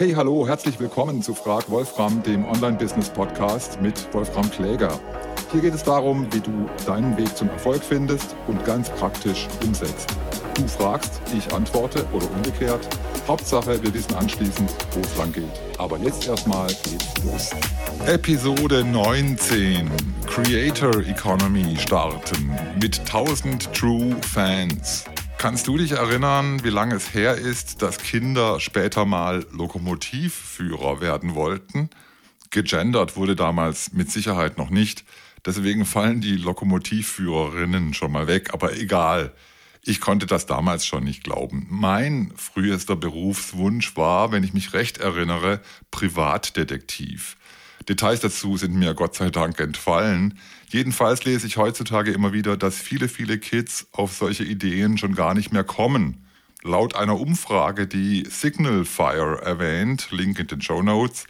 Hey, hallo, herzlich willkommen zu Frag Wolfram, dem Online-Business-Podcast mit Wolfram Kläger. Hier geht es darum, wie du deinen Weg zum Erfolg findest und ganz praktisch umsetzt. Du fragst, ich antworte oder umgekehrt. Hauptsache, wir wissen anschließend, wo es lang geht. Aber jetzt erstmal geht's los. Episode 19 Creator Economy starten mit 1000 True Fans. Kannst du dich erinnern, wie lange es her ist, dass Kinder später mal Lokomotivführer werden wollten? Gegendert wurde damals mit Sicherheit noch nicht. Deswegen fallen die Lokomotivführerinnen schon mal weg, aber egal. Ich konnte das damals schon nicht glauben. Mein frühester Berufswunsch war, wenn ich mich recht erinnere, Privatdetektiv. Details dazu sind mir Gott sei Dank entfallen. Jedenfalls lese ich heutzutage immer wieder, dass viele, viele Kids auf solche Ideen schon gar nicht mehr kommen. Laut einer Umfrage, die Signal Fire erwähnt, Link in den Show Notes,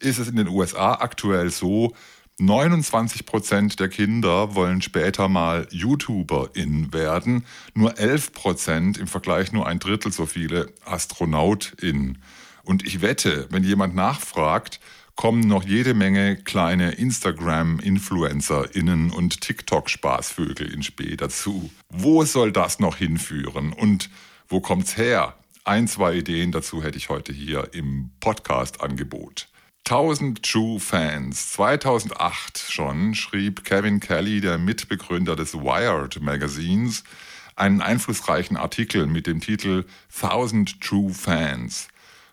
ist es in den USA aktuell so, 29 Prozent der Kinder wollen später mal YouTuberin werden, nur 11 Prozent im Vergleich nur ein Drittel so viele Astronautin. Und ich wette, wenn jemand nachfragt, kommen noch jede Menge kleine Instagram-InfluencerInnen und TikTok-Spaßvögel ins Spiel dazu. Wo soll das noch hinführen und wo kommt's her? Ein, zwei Ideen dazu hätte ich heute hier im Podcast-Angebot. 1000 True Fans. 2008 schon schrieb Kevin Kelly, der Mitbegründer des Wired Magazins, einen einflussreichen Artikel mit dem Titel 1000 True Fans.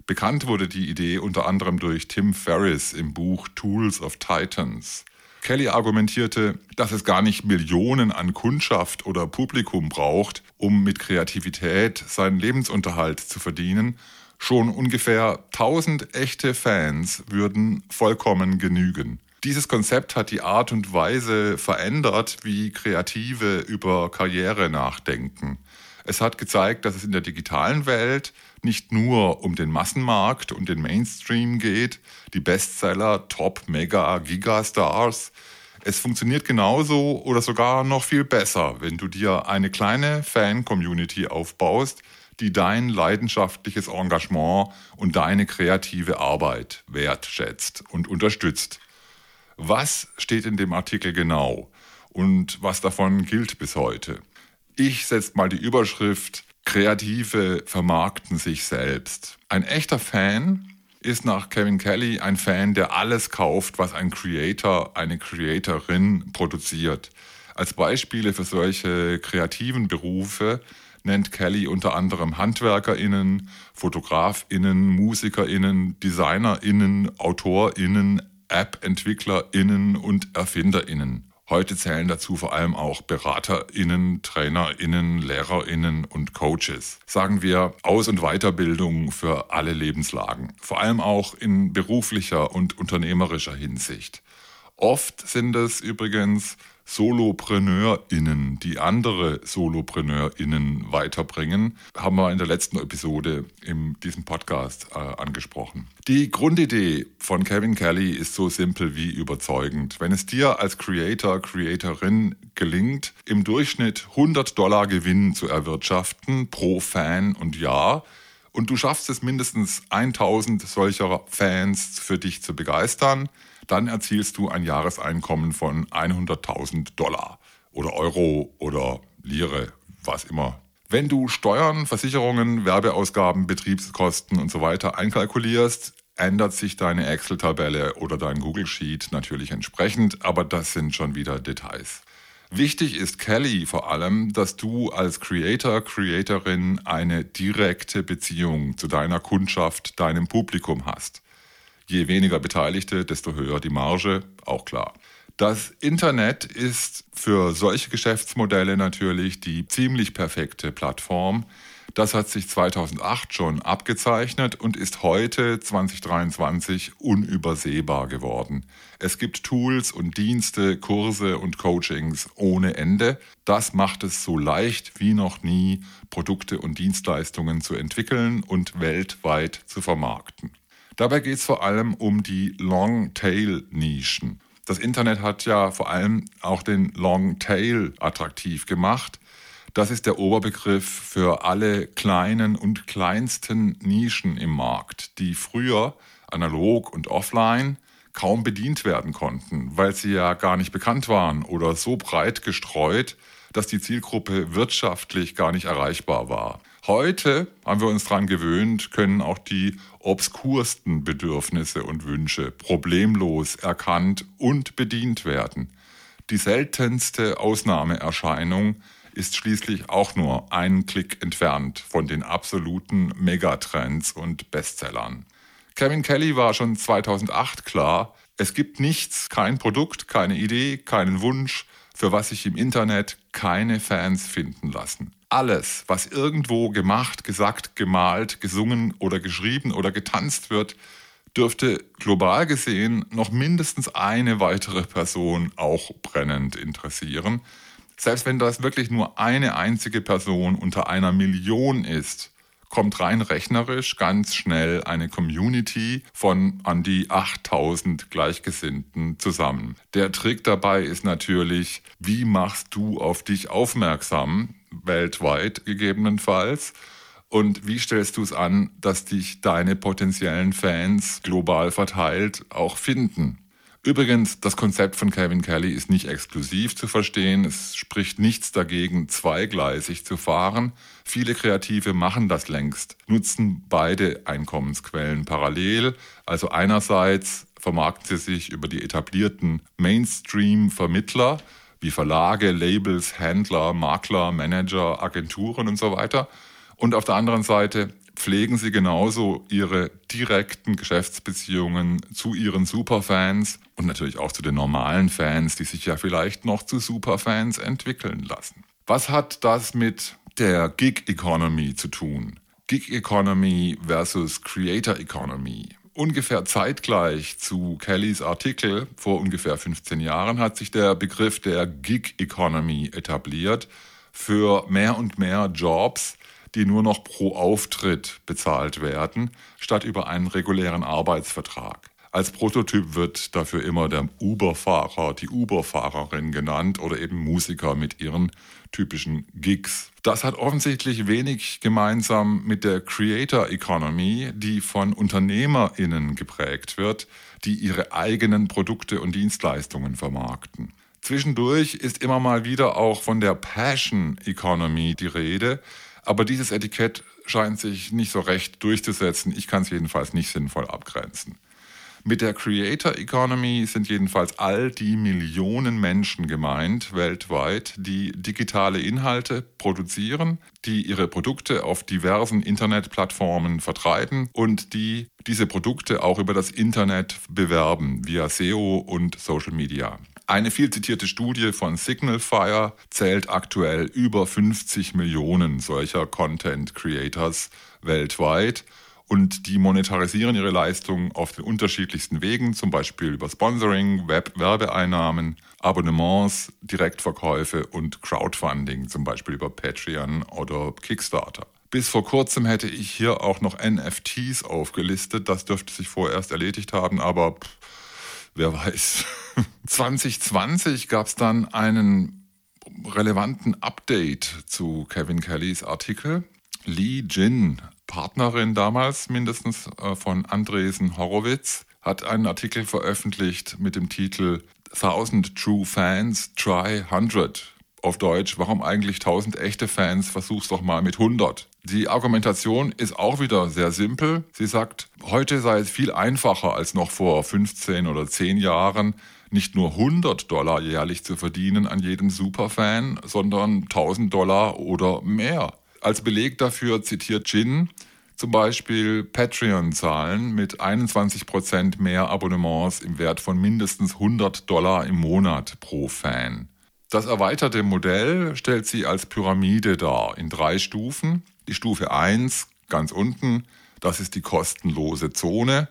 Bekannt wurde die Idee unter anderem durch Tim Ferriss im Buch Tools of Titans. Kelly argumentierte, dass es gar nicht Millionen an Kundschaft oder Publikum braucht, um mit Kreativität seinen Lebensunterhalt zu verdienen, Schon ungefähr 1000 echte Fans würden vollkommen genügen. Dieses Konzept hat die Art und Weise verändert, wie Kreative über Karriere nachdenken. Es hat gezeigt, dass es in der digitalen Welt nicht nur um den Massenmarkt und den Mainstream geht, die Bestseller, Top, Mega, Gigastars. Es funktioniert genauso oder sogar noch viel besser, wenn du dir eine kleine Fan-Community aufbaust, die dein leidenschaftliches Engagement und deine kreative Arbeit wertschätzt und unterstützt. Was steht in dem Artikel genau und was davon gilt bis heute? Ich setze mal die Überschrift Kreative vermarkten sich selbst. Ein echter Fan ist nach Kevin Kelly ein Fan, der alles kauft, was ein Creator, eine Creatorin produziert. Als Beispiele für solche kreativen Berufe nennt Kelly unter anderem HandwerkerInnen, FotografInnen, MusikerInnen, DesignerInnen, AutorInnen, App-EntwicklerInnen und ErfinderInnen. Heute zählen dazu vor allem auch BeraterInnen, TrainerInnen, LehrerInnen und Coaches. Sagen wir Aus- und Weiterbildung für alle Lebenslagen. Vor allem auch in beruflicher und unternehmerischer Hinsicht. Oft sind es übrigens SolopreneurInnen, die andere SolopreneurInnen weiterbringen, haben wir in der letzten Episode in diesem Podcast äh, angesprochen. Die Grundidee von Kevin Kelly ist so simpel wie überzeugend. Wenn es dir als Creator, Creatorin gelingt, im Durchschnitt 100 Dollar Gewinn zu erwirtschaften pro Fan und Jahr, und du schaffst es mindestens 1000 solcher Fans für dich zu begeistern, dann erzielst du ein Jahreseinkommen von 100.000 Dollar oder Euro oder Lire, was immer. Wenn du Steuern, Versicherungen, Werbeausgaben, Betriebskosten und so weiter einkalkulierst, ändert sich deine Excel-Tabelle oder dein Google Sheet natürlich entsprechend, aber das sind schon wieder Details. Wichtig ist Kelly vor allem, dass du als Creator, Creatorin eine direkte Beziehung zu deiner Kundschaft, deinem Publikum hast. Je weniger Beteiligte, desto höher die Marge, auch klar. Das Internet ist für solche Geschäftsmodelle natürlich die ziemlich perfekte Plattform. Das hat sich 2008 schon abgezeichnet und ist heute 2023 unübersehbar geworden. Es gibt Tools und Dienste, Kurse und Coachings ohne Ende. Das macht es so leicht wie noch nie, Produkte und Dienstleistungen zu entwickeln und weltweit zu vermarkten. Dabei geht es vor allem um die Long-Tail-Nischen. Das Internet hat ja vor allem auch den Long-Tail attraktiv gemacht. Das ist der Oberbegriff für alle kleinen und kleinsten Nischen im Markt, die früher analog und offline kaum bedient werden konnten, weil sie ja gar nicht bekannt waren oder so breit gestreut, dass die Zielgruppe wirtschaftlich gar nicht erreichbar war. Heute haben wir uns daran gewöhnt, können auch die obskursten Bedürfnisse und Wünsche problemlos erkannt und bedient werden. Die seltenste Ausnahmeerscheinung ist schließlich auch nur einen Klick entfernt von den absoluten Megatrends und Bestsellern. Kevin Kelly war schon 2008 klar, es gibt nichts, kein Produkt, keine Idee, keinen Wunsch, für was sich im Internet keine Fans finden lassen. Alles, was irgendwo gemacht, gesagt, gemalt, gesungen oder geschrieben oder getanzt wird, dürfte global gesehen noch mindestens eine weitere Person auch brennend interessieren. Selbst wenn das wirklich nur eine einzige Person unter einer Million ist, kommt rein rechnerisch ganz schnell eine Community von an die 8000 Gleichgesinnten zusammen. Der Trick dabei ist natürlich, wie machst du auf dich aufmerksam, weltweit gegebenenfalls, und wie stellst du es an, dass dich deine potenziellen Fans global verteilt auch finden? Übrigens, das Konzept von Kevin Kelly ist nicht exklusiv zu verstehen. Es spricht nichts dagegen, zweigleisig zu fahren. Viele Kreative machen das längst, nutzen beide Einkommensquellen parallel. Also einerseits vermarkten sie sich über die etablierten Mainstream-Vermittler wie Verlage, Labels, Händler, Makler, Manager, Agenturen und so weiter. Und auf der anderen Seite pflegen sie genauso ihre direkten Geschäftsbeziehungen zu ihren Superfans und natürlich auch zu den normalen Fans, die sich ja vielleicht noch zu Superfans entwickeln lassen. Was hat das mit der Gig Economy zu tun? Gig Economy versus Creator Economy. Ungefähr zeitgleich zu Kellys Artikel vor ungefähr 15 Jahren hat sich der Begriff der Gig Economy etabliert für mehr und mehr Jobs, die nur noch pro Auftritt bezahlt werden, statt über einen regulären Arbeitsvertrag. Als Prototyp wird dafür immer der Uber-Fahrer, die Uber-Fahrerin genannt oder eben Musiker mit ihren typischen Gigs. Das hat offensichtlich wenig gemeinsam mit der Creator Economy, die von UnternehmerInnen geprägt wird, die ihre eigenen Produkte und Dienstleistungen vermarkten. Zwischendurch ist immer mal wieder auch von der Passion Economy die Rede, aber dieses Etikett scheint sich nicht so recht durchzusetzen. Ich kann es jedenfalls nicht sinnvoll abgrenzen. Mit der Creator Economy sind jedenfalls all die Millionen Menschen gemeint weltweit, die digitale Inhalte produzieren, die ihre Produkte auf diversen Internetplattformen vertreiben und die diese Produkte auch über das Internet bewerben via SEO und Social Media. Eine viel zitierte Studie von Signalfire zählt aktuell über 50 Millionen solcher Content Creators weltweit und die monetarisieren ihre Leistung auf den unterschiedlichsten Wegen, zum Beispiel über Sponsoring, Web-Werbeeinnahmen, Abonnements, Direktverkäufe und Crowdfunding, zum Beispiel über Patreon oder Kickstarter. Bis vor kurzem hätte ich hier auch noch NFTs aufgelistet. Das dürfte sich vorerst erledigt haben, aber pff, wer weiß. 2020 gab es dann einen relevanten Update zu Kevin Kellys Artikel. Lee Jin, Partnerin damals mindestens äh, von Andresen Horowitz, hat einen Artikel veröffentlicht mit dem Titel 1000 True Fans Try 100. Auf Deutsch, warum eigentlich 1000 echte Fans? Versuch's doch mal mit 100. Die Argumentation ist auch wieder sehr simpel. Sie sagt, heute sei es viel einfacher als noch vor 15 oder 10 Jahren, nicht nur 100 Dollar jährlich zu verdienen an jedem Superfan, sondern 1000 Dollar oder mehr. Als Beleg dafür zitiert Jin zum Beispiel Patreon-Zahlen mit 21% mehr Abonnements im Wert von mindestens 100 Dollar im Monat pro Fan. Das erweiterte Modell stellt sie als Pyramide dar in drei Stufen. Die Stufe 1 ganz unten, das ist die kostenlose Zone.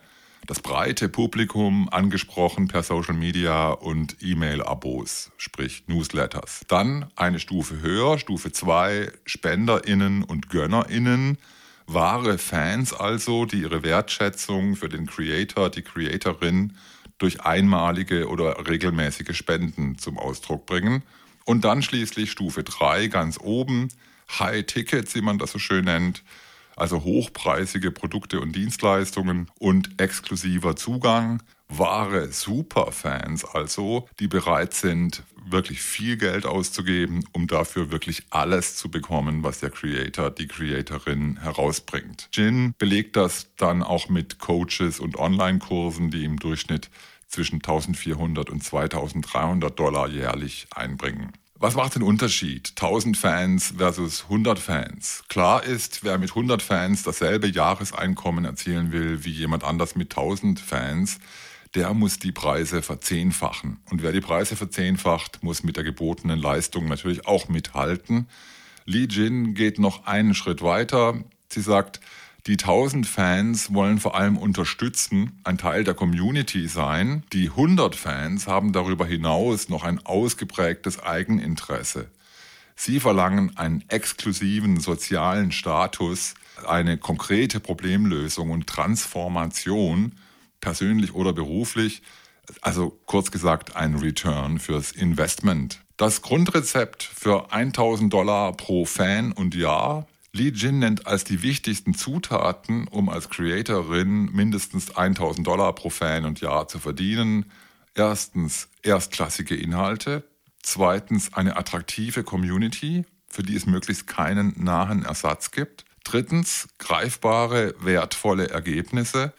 Das breite Publikum angesprochen per Social Media und E-Mail-Abos, sprich Newsletters. Dann eine Stufe höher, Stufe 2, SpenderInnen und GönnerInnen. Wahre Fans also, die ihre Wertschätzung für den Creator, die Creatorin durch einmalige oder regelmäßige Spenden zum Ausdruck bringen. Und dann schließlich Stufe 3 ganz oben, High Tickets, wie man das so schön nennt, also hochpreisige Produkte und Dienstleistungen und exklusiver Zugang, wahre Superfans also, die bereit sind, wirklich viel Geld auszugeben, um dafür wirklich alles zu bekommen, was der Creator, die Creatorin herausbringt. Jin belegt das dann auch mit Coaches und Online-Kursen, die im Durchschnitt zwischen 1400 und 2300 Dollar jährlich einbringen. Was macht den Unterschied? 1000 Fans versus 100 Fans. Klar ist, wer mit 100 Fans dasselbe Jahreseinkommen erzielen will wie jemand anders mit 1000 Fans, der muss die Preise verzehnfachen. Und wer die Preise verzehnfacht, muss mit der gebotenen Leistung natürlich auch mithalten. Li Jin geht noch einen Schritt weiter. Sie sagt, die 1000 Fans wollen vor allem unterstützen, ein Teil der Community sein. Die 100 Fans haben darüber hinaus noch ein ausgeprägtes Eigeninteresse. Sie verlangen einen exklusiven sozialen Status, eine konkrete Problemlösung und Transformation, persönlich oder beruflich, also kurz gesagt ein Return fürs Investment. Das Grundrezept für 1000 Dollar pro Fan und Jahr Li Jin nennt als die wichtigsten Zutaten, um als Creatorin mindestens 1000 Dollar pro Fan und Jahr zu verdienen. Erstens erstklassige Inhalte. Zweitens eine attraktive Community, für die es möglichst keinen nahen Ersatz gibt. Drittens greifbare, wertvolle Ergebnisse.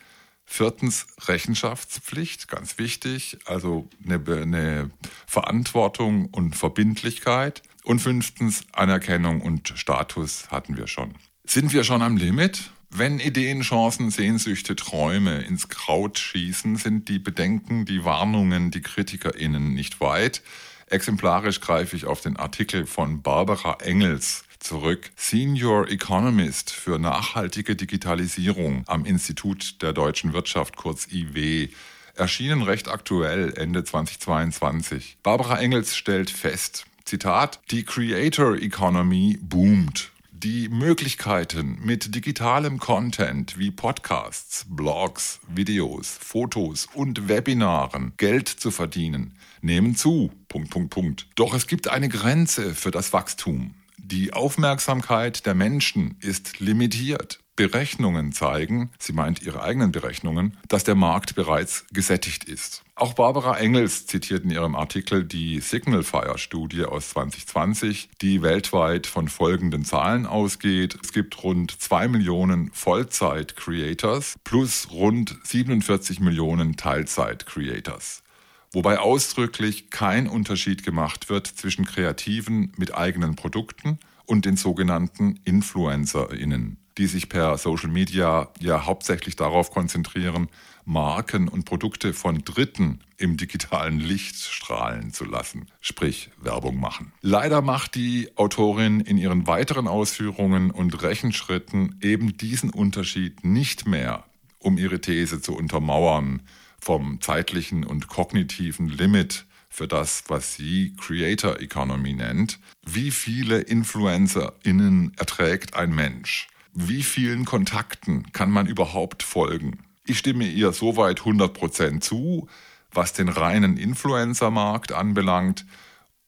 Viertens Rechenschaftspflicht, ganz wichtig, also eine, eine Verantwortung und Verbindlichkeit. Und fünftens, Anerkennung und Status hatten wir schon. Sind wir schon am Limit? Wenn Ideen, Chancen, Sehnsüchte, Träume ins Kraut schießen, sind die Bedenken, die Warnungen, die KritikerInnen nicht weit. Exemplarisch greife ich auf den Artikel von Barbara Engels zurück. Senior Economist für nachhaltige Digitalisierung am Institut der deutschen Wirtschaft, kurz IW erschienen recht aktuell Ende 2022. Barbara Engels stellt fest, Zitat, die Creator Economy boomt. Die Möglichkeiten mit digitalem Content wie Podcasts, Blogs, Videos, Fotos und Webinaren Geld zu verdienen nehmen zu. Punkt, Punkt, Punkt. Doch es gibt eine Grenze für das Wachstum. Die Aufmerksamkeit der Menschen ist limitiert. Berechnungen zeigen, sie meint ihre eigenen Berechnungen, dass der Markt bereits gesättigt ist. Auch Barbara Engels zitiert in ihrem Artikel die Signal Fire Studie aus 2020, die weltweit von folgenden Zahlen ausgeht. Es gibt rund zwei Millionen Vollzeit-Creators plus rund 47 Millionen Teilzeit-Creators wobei ausdrücklich kein Unterschied gemacht wird zwischen Kreativen mit eigenen Produkten und den sogenannten InfluencerInnen die sich per Social Media ja hauptsächlich darauf konzentrieren, Marken und Produkte von Dritten im digitalen Licht strahlen zu lassen, sprich Werbung machen. Leider macht die Autorin in ihren weiteren Ausführungen und Rechenschritten eben diesen Unterschied nicht mehr, um ihre These zu untermauern vom zeitlichen und kognitiven Limit für das, was sie Creator Economy nennt. Wie viele InfluencerInnen erträgt ein Mensch? wie vielen Kontakten kann man überhaupt folgen? Ich stimme ihr soweit 100% zu, was den reinen Influencer-Markt anbelangt.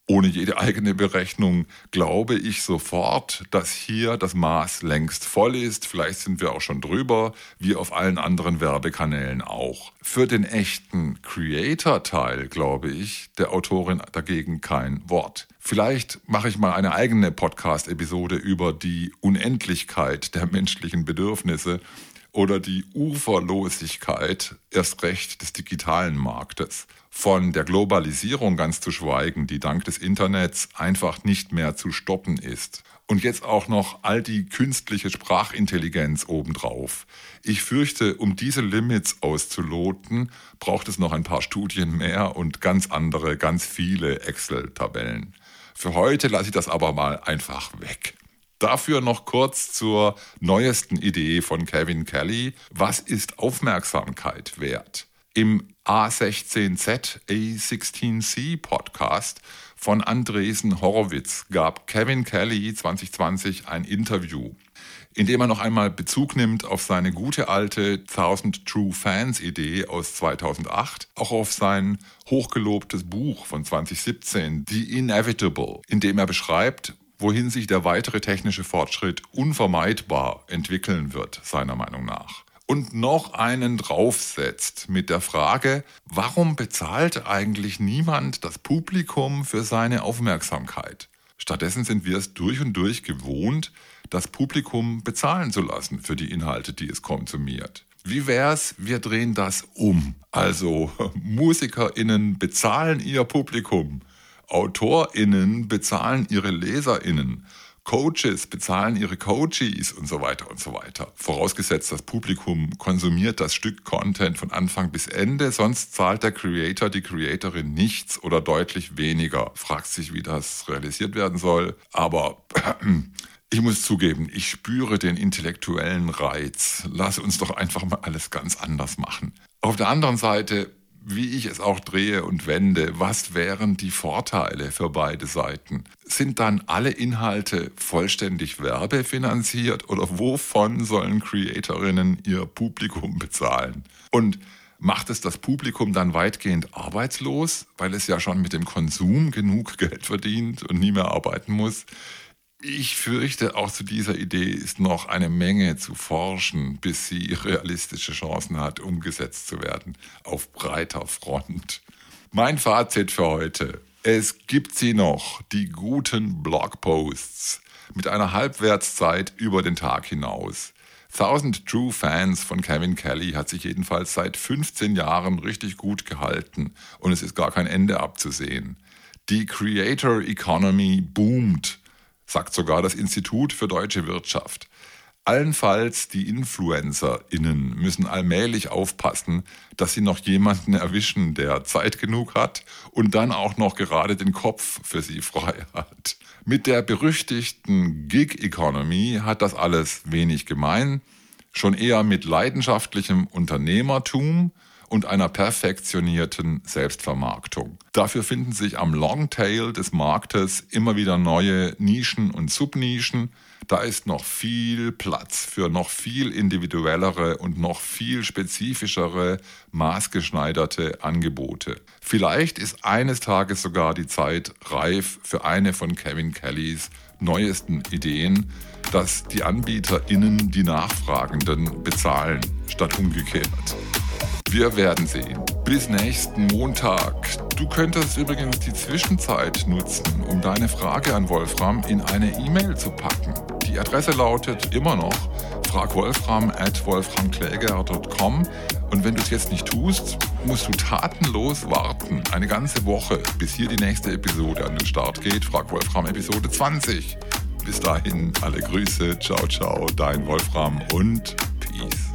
Ohne jede eigene Berechnung glaube ich sofort, dass hier das Maß längst voll ist. Vielleicht sind wir auch schon drüber, wie auf allen anderen Werbekanälen auch. Für den echten Creator-Teil glaube ich der Autorin dagegen kein Wort. Vielleicht mache ich mal eine eigene Podcast-Episode über die Unendlichkeit der menschlichen Bedürfnisse oder die Uferlosigkeit erst recht des digitalen Marktes. Von der Globalisierung ganz zu schweigen, die dank des Internets einfach nicht mehr zu stoppen ist. Und jetzt auch noch all die künstliche Sprachintelligenz obendrauf. Ich fürchte, um diese Limits auszuloten, braucht es noch ein paar Studien mehr und ganz andere, ganz viele Excel-Tabellen. Für heute lasse ich das aber mal einfach weg. Dafür noch kurz zur neuesten Idee von Kevin Kelly. Was ist Aufmerksamkeit wert? Im A16Z A16C Podcast von Andresen Horowitz gab Kevin Kelly 2020 ein Interview. indem er noch einmal Bezug nimmt auf seine gute alte 1000 True Fans Idee aus 2008, auch auf sein hochgelobtes Buch von 2017, The Inevitable, in dem er beschreibt, wohin sich der weitere technische Fortschritt unvermeidbar entwickeln wird, seiner Meinung nach. Und noch einen draufsetzt mit der Frage, warum bezahlt eigentlich niemand das Publikum für seine Aufmerksamkeit? Stattdessen sind wir es durch und durch gewohnt, das Publikum bezahlen zu lassen für die Inhalte, die es konsumiert. Wie wär's, wir drehen das um? Also MusikerInnen bezahlen ihr Publikum, AutorInnen bezahlen ihre LeserInnen, Coaches bezahlen ihre Coaches und so weiter und so weiter. Vorausgesetzt, das Publikum konsumiert das Stück Content von Anfang bis Ende, sonst zahlt der Creator, die Creatorin nichts oder deutlich weniger. Fragt sich, wie das realisiert werden soll. Aber ich muss zugeben, ich spüre den intellektuellen Reiz. Lass uns doch einfach mal alles ganz anders machen. Auf der anderen Seite, wie ich es auch drehe und wende, was wären die Vorteile für beide Seiten? Sind dann alle Inhalte vollständig werbefinanziert oder wovon sollen Creatorinnen ihr Publikum bezahlen? Und macht es das Publikum dann weitgehend arbeitslos, weil es ja schon mit dem Konsum genug Geld verdient und nie mehr arbeiten muss? Ich fürchte, auch zu dieser Idee ist noch eine Menge zu forschen, bis sie realistische Chancen hat, umgesetzt zu werden, auf breiter Front. Mein Fazit für heute. Es gibt sie noch, die guten Blogposts, mit einer Halbwertszeit über den Tag hinaus. 1000 True Fans von Kevin Kelly hat sich jedenfalls seit 15 Jahren richtig gut gehalten und es ist gar kein Ende abzusehen. Die Creator Economy boomt sagt sogar das Institut für deutsche Wirtschaft. Allenfalls die InfluencerInnen müssen allmählich aufpassen, dass sie noch jemanden erwischen, der Zeit genug hat und dann auch noch gerade den Kopf für sie frei hat. Mit der berüchtigten Gig Economy hat das alles wenig gemein, schon eher mit leidenschaftlichem Unternehmertum und einer perfektionierten Selbstvermarktung. Dafür finden sich am Longtail des Marktes immer wieder neue Nischen und Subnischen. Da ist noch viel Platz für noch viel individuellere und noch viel spezifischere, maßgeschneiderte Angebote. Vielleicht ist eines Tages sogar die Zeit reif für eine von Kevin Kellys neuesten Ideen, dass die AnbieterInnen die Nachfragenden bezahlen, statt umgekehrt. Wir werden sehen. Bis nächsten Montag. Du könntest übrigens die Zwischenzeit nutzen, um deine Frage an Wolfram in eine E-Mail zu packen. Die Adresse lautet immer noch fragwolfram at wolframkläger.com und wenn du es jetzt nicht tust, musst du tatenlos warten. Eine ganze Woche, bis hier die nächste Episode an den Start geht. Frag Wolfram Episode 20. Bis dahin alle Grüße, ciao, ciao, dein Wolfram und Peace.